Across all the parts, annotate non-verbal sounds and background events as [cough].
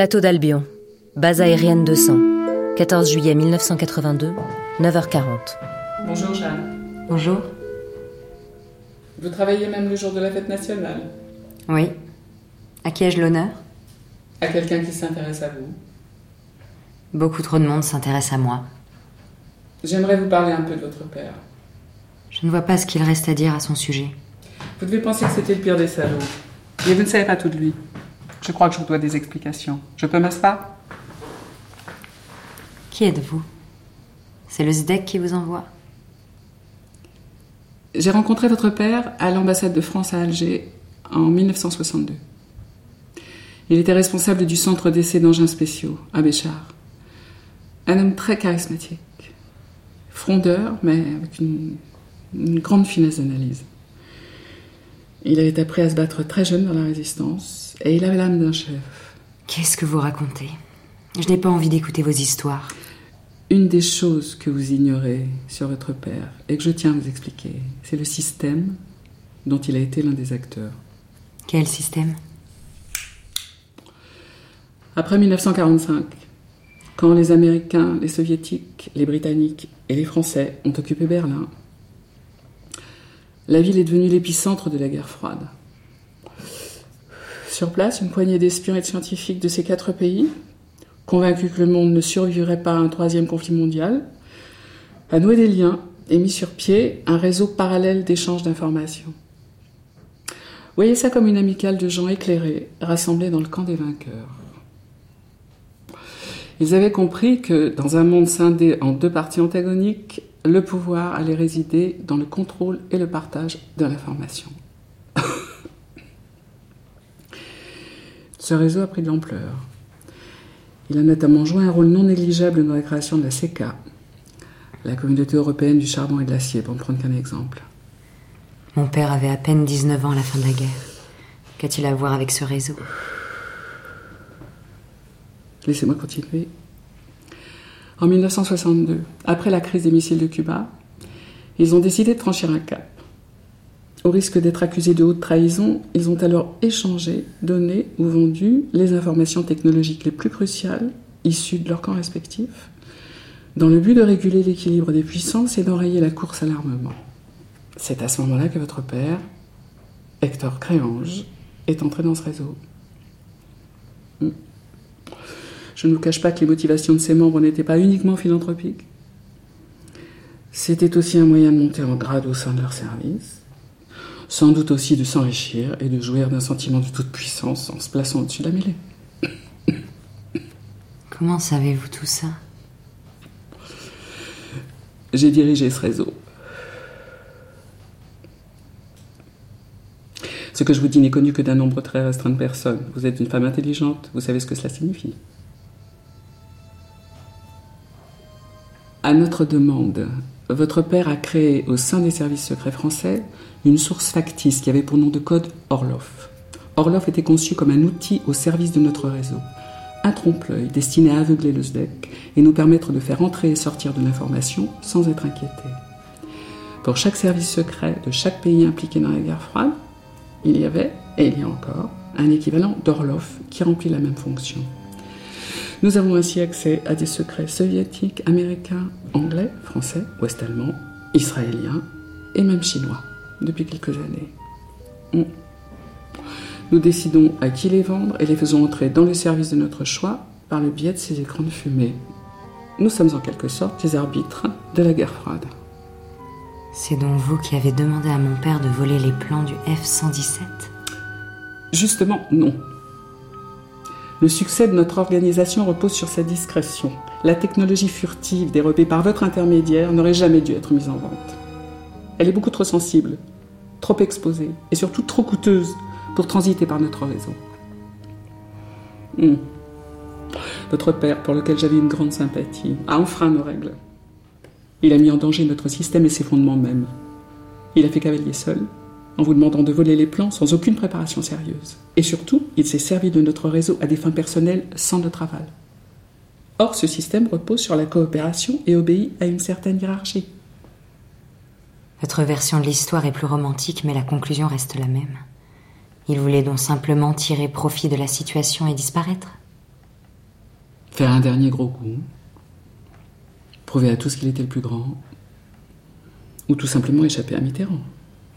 Plateau d'Albion, base aérienne 200, 14 juillet 1982, 9h40. Bonjour Jeanne. Bonjour. Vous travaillez même le jour de la fête nationale Oui. À qui ai-je l'honneur? À quelqu'un qui s'intéresse à vous. Beaucoup trop de monde s'intéresse à moi. J'aimerais vous parler un peu de votre père. Je ne vois pas ce qu'il reste à dire à son sujet. Vous devez penser que c'était le pire des salauds. Mais vous ne savez pas tout de lui. Je crois que je vous dois des explications. Je peux m'asseoir? Qui êtes-vous? C'est le SDEC qui vous envoie? J'ai rencontré votre père à l'ambassade de France à Alger en 1962. Il était responsable du centre d'essai d'engins spéciaux à Béchar. Un homme très charismatique. Frondeur, mais avec une, une grande finesse d'analyse. Il avait appris à se battre très jeune dans la résistance et il avait l'âme d'un chef. Qu'est-ce que vous racontez? Je n'ai pas envie d'écouter vos histoires. Une des choses que vous ignorez sur votre père et que je tiens à vous expliquer, c'est le système dont il a été l'un des acteurs. Quel système? Après 1945, quand les Américains, les Soviétiques, les Britanniques et les Français ont occupé Berlin, la ville est devenue l'épicentre de la guerre froide. Sur place, une poignée d'espions et de scientifiques de ces quatre pays, convaincus que le monde ne survivrait pas à un troisième conflit mondial, a noué des liens et mis sur pied un réseau parallèle d'échanges d'informations. Voyez ça comme une amicale de gens éclairés, rassemblés dans le camp des vainqueurs. Ils avaient compris que dans un monde scindé en deux parties antagoniques, le pouvoir allait résider dans le contrôle et le partage de l'information. Ce réseau a pris de l'ampleur. Il a notamment joué un rôle non négligeable dans la création de la CECA, la communauté européenne du charbon et de l'acier, pour ne prendre qu'un exemple. Mon père avait à peine 19 ans à la fin de la guerre. Qu'a-t-il à voir avec ce réseau? Laissez-moi continuer. En 1962, après la crise des missiles de Cuba, ils ont décidé de franchir un cap. Au risque d'être accusés de haute trahison, ils ont alors échangé, donné ou vendu les informations technologiques les plus cruciales issues de leurs camps respectifs, dans le but de réguler l'équilibre des puissances et d'enrayer la course à l'armement. C'est à ce moment-là que votre père, Hector Créange, est entré dans ce réseau. Hmm. Je ne vous cache pas que les motivations de ses membres n'étaient pas uniquement philanthropiques. C'était aussi un moyen de monter en grade au sein de leur service, sans doute aussi de s'enrichir et de jouir d'un sentiment de toute puissance en se plaçant au-dessus de la mêlée. Comment savez-vous tout ça? J'ai dirigé ce réseau. Ce que je vous dis n'est connu que d'un nombre très restreint de personnes. Vous êtes une femme intelligente, vous savez ce que cela signifie. À notre demande, votre père a créé au sein des services secrets français une source factice qui avait pour nom de code Orloff. Orloff était conçu comme un outil au service de notre réseau, un trompe-l'œil destiné à aveugler le SDEC et nous permettre de faire entrer et sortir de l'information sans être inquiété. Pour chaque service secret de chaque pays impliqué dans la guerre froide, il y avait, et il y a encore, un équivalent d'Orloff qui remplit la même fonction. Nous avons ainsi accès à des secrets soviétiques, américains, anglais, français, ouest-allemands, israéliens et même chinois depuis quelques années. Nous décidons à qui les vendre et les faisons entrer dans le service de notre choix par le biais de ces écrans de fumée. Nous sommes en quelque sorte les arbitres de la guerre froide. C'est donc vous qui avez demandé à mon père de voler les plans du F-117 Justement, non. Le succès de notre organisation repose sur sa discrétion. La technologie furtive dérobée par votre intermédiaire n'aurait jamais dû être mise en vente. Elle est beaucoup trop sensible, trop exposée et surtout trop coûteuse pour transiter par notre réseau. Hmm. Votre père, pour lequel j'avais une grande sympathie, a enfreint nos règles. Il a mis en danger notre système et ses fondements même. Il a fait cavalier seul, en vous demandant de voler les plans sans aucune préparation sérieuse. Et surtout, il s'est servi de notre réseau à des fins personnelles sans notre aval. Or, ce système repose sur la coopération et obéit à une certaine hiérarchie. Votre version de l'histoire est plus romantique, mais la conclusion reste la même. Il voulait donc simplement tirer profit de la situation et disparaître Faire un dernier gros coup. Prouver à tous qu'il était le plus grand. Ou tout simplement échapper à Mitterrand.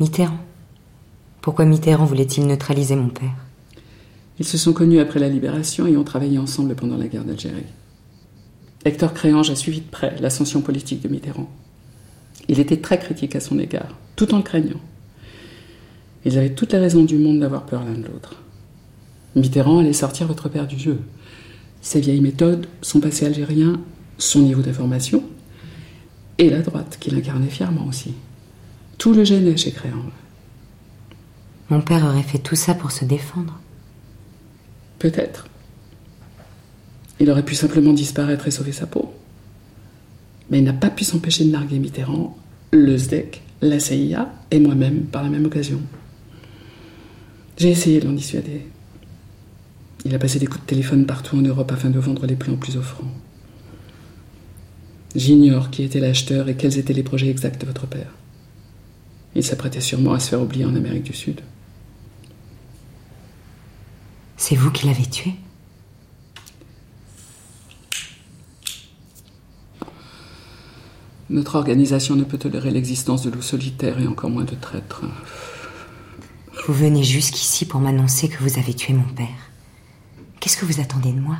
Mitterrand Pourquoi Mitterrand voulait-il neutraliser mon père? Ils se sont connus après la libération et ont travaillé ensemble pendant la guerre d'Algérie. Hector Créange a suivi de près l'ascension politique de Mitterrand. Il était très critique à son égard, tout en le craignant. Ils avaient toutes les raisons du monde d'avoir peur l'un de l'autre. Mitterrand allait sortir votre père du jeu. Ses vieilles méthodes, son passé algérien, son niveau d'information, et la droite qu'il incarnait fièrement aussi. Tout le gênait chez Créange. Mon père aurait fait tout ça pour se défendre. Peut-être. Il aurait pu simplement disparaître et sauver sa peau. Mais il n'a pas pu s'empêcher de narguer Mitterrand, le SDEC, la CIA et moi-même par la même occasion. J'ai essayé de l'en dissuader. Il a passé des coups de téléphone partout en Europe afin de vendre les plans plus offrants. J'ignore qui était l'acheteur et quels étaient les projets exacts de votre père. Il s'apprêtait sûrement à se faire oublier en Amérique du Sud. C'est vous qui l'avez tué Notre organisation ne peut tolérer l'existence de loups solitaires et encore moins de traîtres. Vous venez jusqu'ici pour m'annoncer que vous avez tué mon père. Qu'est-ce que vous attendez de moi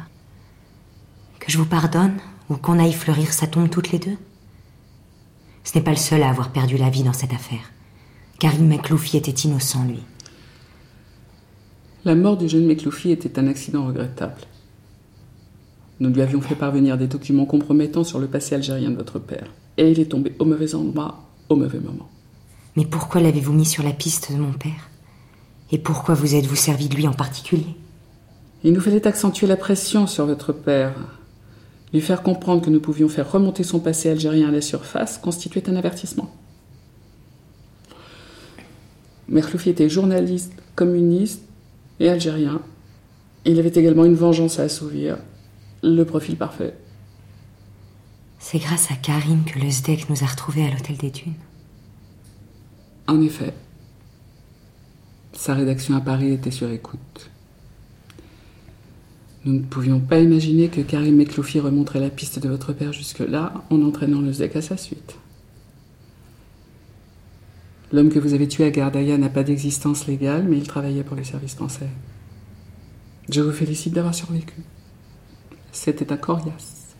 Que je vous pardonne ou qu'on aille fleurir sa tombe toutes les deux Ce n'est pas le seul à avoir perdu la vie dans cette affaire. Karim McLoufie était innocent, lui. La mort du jeune McLoufie était un accident regrettable. Nous lui avions fait parvenir des documents compromettants sur le passé algérien de votre père. Et il est tombé au mauvais endroit, au mauvais moment. Mais pourquoi l'avez-vous mis sur la piste de mon père? Et pourquoi vous êtes-vous servi de lui en particulier? Il nous fallait accentuer la pression sur votre père. Lui faire comprendre que nous pouvions faire remonter son passé algérien à la surface constituait un avertissement. Mercloufi était journaliste, communiste et algérien. Il avait également une vengeance à assouvir, le profil parfait. C'est grâce à Karim que le SDEC nous a retrouvés à l'Hôtel des Dunes. En effet. Sa rédaction à Paris était sur écoute. Nous ne pouvions pas imaginer que Karim Mekloufi remonterait la piste de votre père jusque-là en entraînant le ZEC à sa suite. L'homme que vous avez tué à Gardaïa n'a pas d'existence légale, mais il travaillait pour les services français. Je vous félicite d'avoir survécu. C'était un coriace.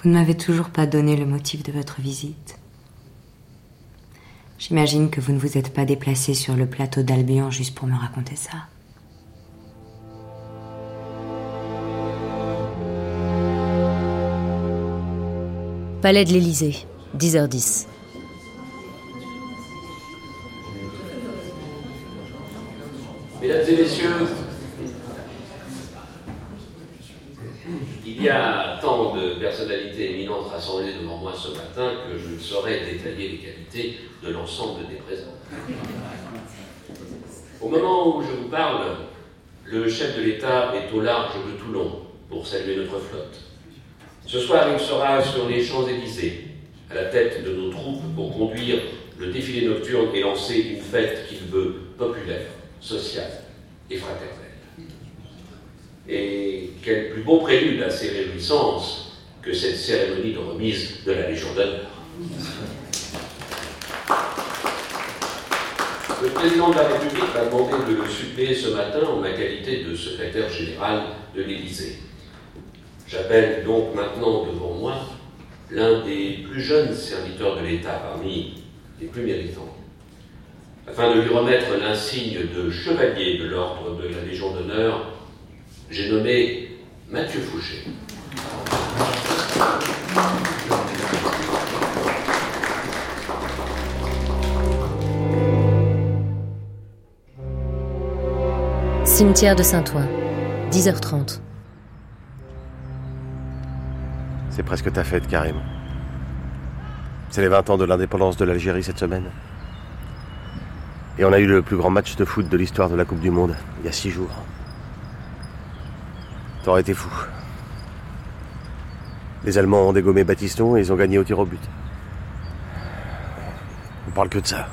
Vous ne m'avez toujours pas donné le motif de votre visite. J'imagine que vous ne vous êtes pas déplacé sur le plateau d'Albion juste pour me raconter ça. Palais de l'Élysée, 10h10. Mesdames et messieurs, il y a tant de personnalités éminentes rassemblées devant moi ce matin que je ne saurais détailler les qualités de l'ensemble des présents. Au moment où je vous parle, le chef de l'État est au large de Toulon pour saluer notre flotte. Ce soir, il sera sur les Champs-Élysées, à la tête de nos troupes, pour conduire le défilé nocturne et lancer une fête qu'il veut populaire, sociale et fraternelle. Et quel plus beau prélude à ces réjouissances que cette cérémonie de remise de la Légion d'honneur. Le président de la République m'a demandé de le suppléer ce matin en ma qualité de secrétaire général de l'Élysée. J'appelle donc maintenant devant moi l'un des plus jeunes serviteurs de l'État parmi les plus méritants, afin de lui remettre l'insigne de chevalier de l'ordre de la Légion d'honneur, j'ai nommé Mathieu Fouché. Cimetière de Saint-Ouen, 10h30. C'est presque ta fête, Karim. C'est les 20 ans de l'indépendance de l'Algérie cette semaine. Et on a eu le plus grand match de foot de l'histoire de la Coupe du Monde, il y a six jours. T'aurais été fou. Les Allemands ont dégommé Batiston et ils ont gagné au tir au but. On parle que de ça.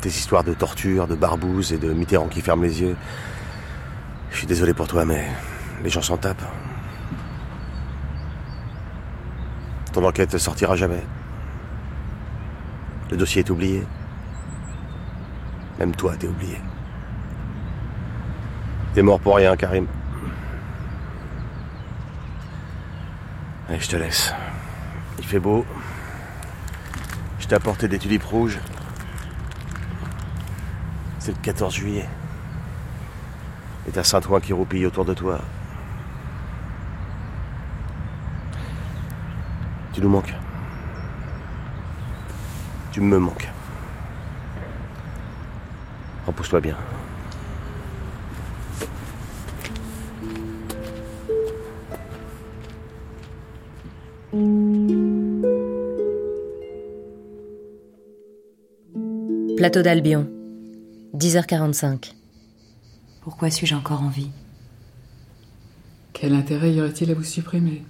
Des histoires de torture, de barbouzes et de Mitterrand qui ferme les yeux. Je suis désolé pour toi, mais les gens s'en tapent. Ton enquête ne sortira jamais. Le dossier est oublié. Même toi, t'es oublié. T'es mort pour rien, Karim. Allez, je te laisse. Il fait beau. Je t'ai apporté des tulipes rouges. C'est le 14 juillet. Et t'as Saint-Ouen qui roupille autour de toi. Tu nous manques. Tu me manques. Repousse-toi bien. Plateau d'Albion, 10h45. Pourquoi suis-je encore en vie? Quel intérêt y aurait-il à vous supprimer?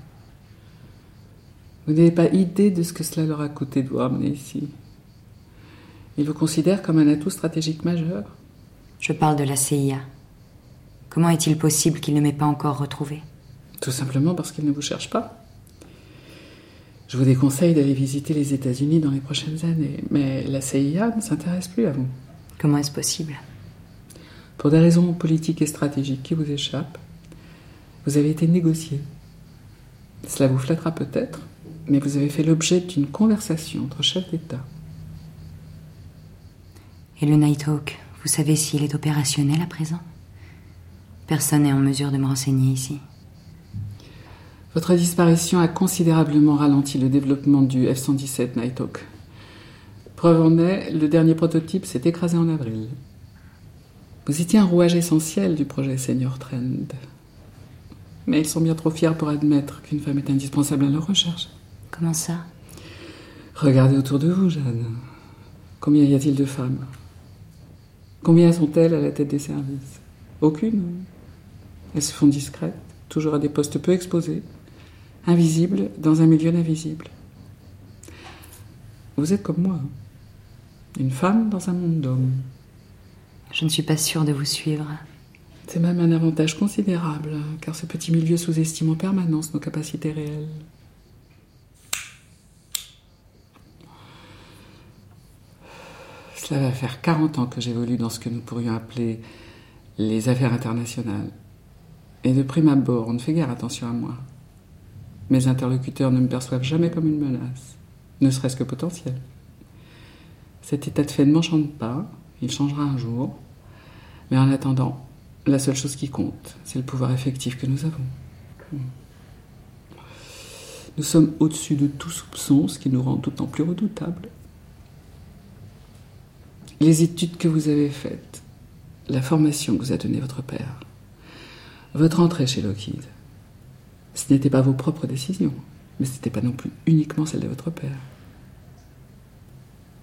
Vous n'avez pas idée de ce que cela leur a coûté de vous ramener ici. Ils vous considèrent comme un atout stratégique majeur. Je parle de la CIA. Comment est-il possible qu'il ne m'ait pas encore retrouvé Tout simplement parce qu'ils ne vous cherchent pas. Je vous déconseille d'aller visiter les États-Unis dans les prochaines années, mais la CIA ne s'intéresse plus à vous. Comment est-ce possible? Pour des raisons politiques et stratégiques qui vous échappent, vous avez été négocié. Cela vous flattera peut-être, mais vous avez fait l'objet d'une conversation entre chefs d'État. Et le Nighthawk, vous savez s'il est opérationnel à présent? Personne n'est en mesure de me renseigner ici. Votre disparition a considérablement ralenti le développement du F-117 Nighthawk. Preuve en est, le dernier prototype s'est écrasé en avril. Vous étiez un rouage essentiel du projet Senior Trend. Mais ils sont bien trop fiers pour admettre qu'une femme est indispensable à leur recherche. Comment ça? Regardez autour de vous, Jeanne. Combien y a-t-il de femmes? Combien sont-elles à la tête des services? Aucune. Elles se font discrètes, toujours à des postes peu exposés, invisibles dans un milieu d'invisibles. Vous êtes comme moi, une femme dans un monde d'hommes. Je ne suis pas sûre de vous suivre. C'est même un avantage considérable, car ce petit milieu sous-estime en permanence nos capacités réelles. Cela va faire 40 ans que j'évolue dans ce que nous pourrions appeler les affaires internationales. Et de prime abord, on ne fait guère attention à moi. Mes interlocuteurs ne me perçoivent jamais comme une menace, ne serait-ce que potentielle. Cet état de fait ne m'enchante pas, il changera un jour, mais en attendant, la seule chose qui compte, c'est le pouvoir effectif que nous avons. Nous sommes au-dessus de tout soupçon, ce qui nous rend d'autant plus redoutables. Les études que vous avez faites, la formation que vous a donnée votre père, votre entrée chez Lockheed, ce n'était pas vos propres décisions, mais ce n'était pas non plus uniquement celle de votre père.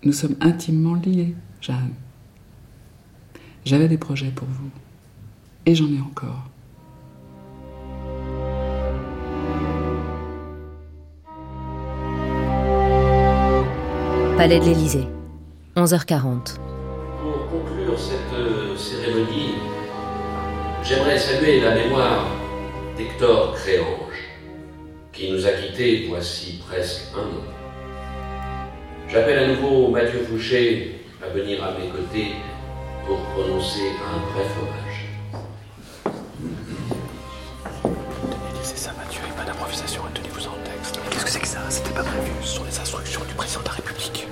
Nous sommes intimement liés, Jeanne. J'avais des projets pour vous, et j'en ai encore. Palais de l'Élysée, 11h40. Pour conclure cette euh, cérémonie, j'aimerais saluer la mémoire d'Hector Créange, qui nous a quittés voici presque un an. J'appelle à nouveau Mathieu Fouché à venir à mes côtés pour prononcer un bref hommage. C'est ça, Mathieu, et pas d'improvisation, tenez-vous en texte. Qu'est-ce que c'est que ça? C'était pas prévu. Ce sont les instructions du président de la République.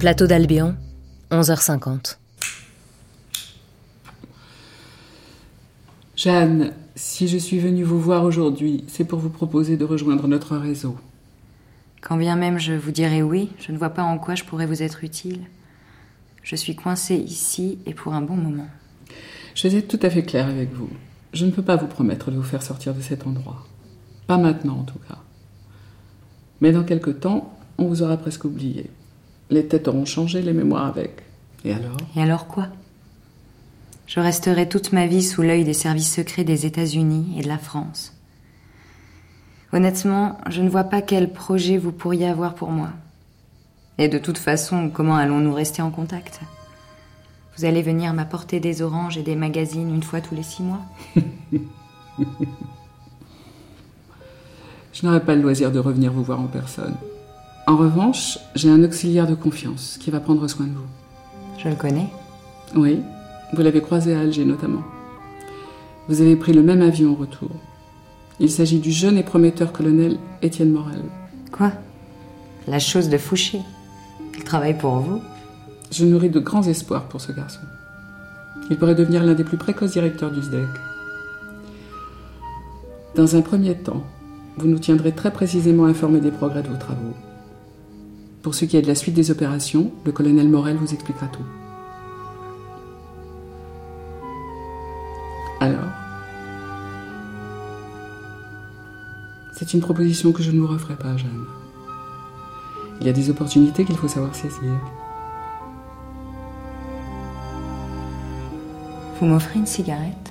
Plateau d'Albion, 11h50. Jeanne, si je suis venue vous voir aujourd'hui, c'est pour vous proposer de rejoindre notre réseau. Quand bien même je vous dirais oui, je ne vois pas en quoi je pourrais vous être utile. Je suis coincée ici et pour un bon moment. Je vais être tout à fait claire avec vous. Je ne peux pas vous promettre de vous faire sortir de cet endroit. Pas maintenant, en tout cas. Mais dans quelque temps, on vous aura presque oublié. Les têtes auront changé, les mémoires avec. Et alors? Et alors quoi? Je resterai toute ma vie sous l'œil des services secrets des États-Unis et de la France. Honnêtement, je ne vois pas quel projet vous pourriez avoir pour moi. Et de toute façon, comment allons-nous rester en contact? Vous allez venir m'apporter des oranges et des magazines une fois tous les six mois? [laughs] Je n'aurai pas le loisir de revenir vous voir en personne. En revanche, j'ai un auxiliaire de confiance qui va prendre soin de vous. Je le connais. Oui, vous l'avez croisé à Alger notamment. Vous avez pris le même avion en retour. Il s'agit du jeune et prometteur colonel Étienne Morel. Quoi? La chose de Fouché. Il travaille pour vous Je nourris de grands espoirs pour ce garçon. Il pourrait devenir l'un des plus précoces directeurs du SDEC. Dans un premier temps, vous nous tiendrez très précisément informés des progrès de vos travaux. Pour ce qui est de la suite des opérations, le colonel Morel vous expliquera tout. Alors C'est une proposition que je ne vous referai pas, Jeanne. Il y a des opportunités qu'il faut savoir saisir. Vous m'offrez une cigarette?